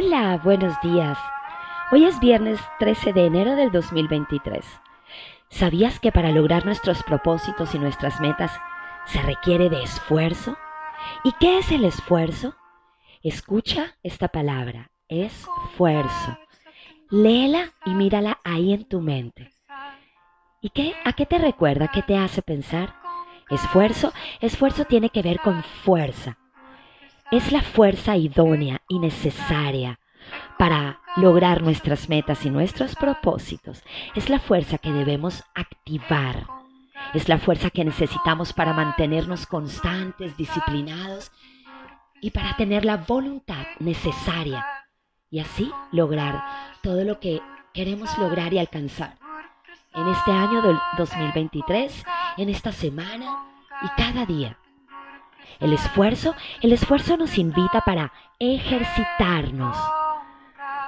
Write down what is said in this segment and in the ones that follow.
Hola, buenos días. Hoy es viernes 13 de enero del 2023. ¿Sabías que para lograr nuestros propósitos y nuestras metas se requiere de esfuerzo? ¿Y qué es el esfuerzo? Escucha esta palabra, esfuerzo. Léela y mírala ahí en tu mente. ¿Y qué? ¿A qué te recuerda? ¿Qué te hace pensar? Esfuerzo, esfuerzo tiene que ver con fuerza. Es la fuerza idónea y necesaria para lograr nuestras metas y nuestros propósitos. Es la fuerza que debemos activar. Es la fuerza que necesitamos para mantenernos constantes, disciplinados y para tener la voluntad necesaria y así lograr todo lo que queremos lograr y alcanzar en este año del 2023, en esta semana y cada día. El esfuerzo, el esfuerzo nos invita para ejercitarnos,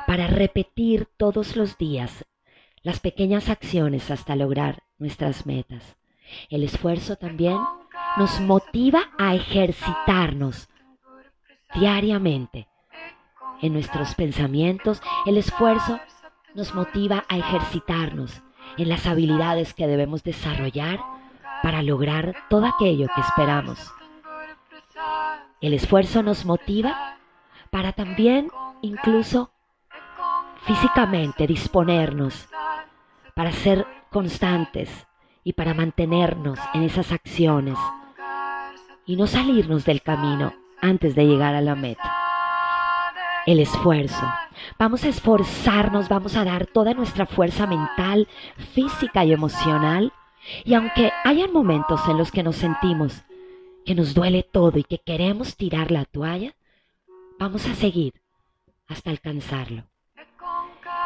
para repetir todos los días las pequeñas acciones hasta lograr nuestras metas. El esfuerzo también nos motiva a ejercitarnos diariamente. En nuestros pensamientos, el esfuerzo nos motiva a ejercitarnos en las habilidades que debemos desarrollar para lograr todo aquello que esperamos. El esfuerzo nos motiva para también incluso físicamente disponernos, para ser constantes y para mantenernos en esas acciones y no salirnos del camino antes de llegar a la meta. El esfuerzo. Vamos a esforzarnos, vamos a dar toda nuestra fuerza mental, física y emocional. Y aunque hayan momentos en los que nos sentimos que nos duele todo y que queremos tirar la toalla, vamos a seguir hasta alcanzarlo.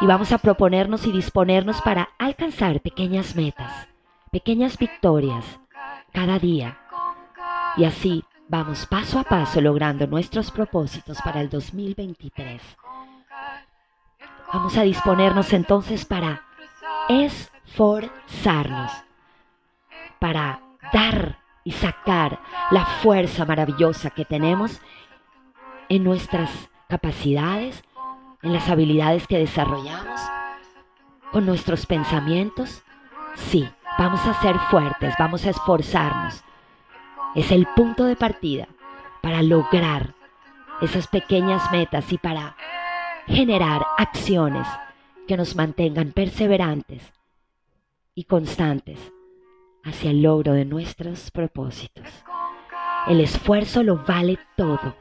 Y vamos a proponernos y disponernos para alcanzar pequeñas metas, pequeñas victorias cada día. Y así vamos paso a paso logrando nuestros propósitos para el 2023. Vamos a disponernos entonces para esforzarnos, para dar y sacar la fuerza maravillosa que tenemos en nuestras capacidades, en las habilidades que desarrollamos, con nuestros pensamientos. Sí, vamos a ser fuertes, vamos a esforzarnos. Es el punto de partida para lograr esas pequeñas metas y para generar acciones que nos mantengan perseverantes y constantes hacia el logro de nuestros propósitos. El esfuerzo lo vale todo.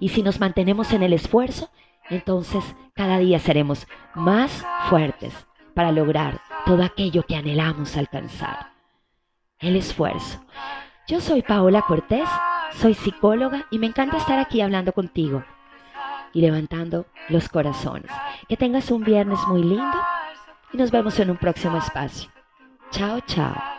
Y si nos mantenemos en el esfuerzo, entonces cada día seremos más fuertes para lograr todo aquello que anhelamos alcanzar. El esfuerzo. Yo soy Paola Cortés, soy psicóloga y me encanta estar aquí hablando contigo y levantando los corazones. Que tengas un viernes muy lindo y nos vemos en un próximo espacio. Chao, chao.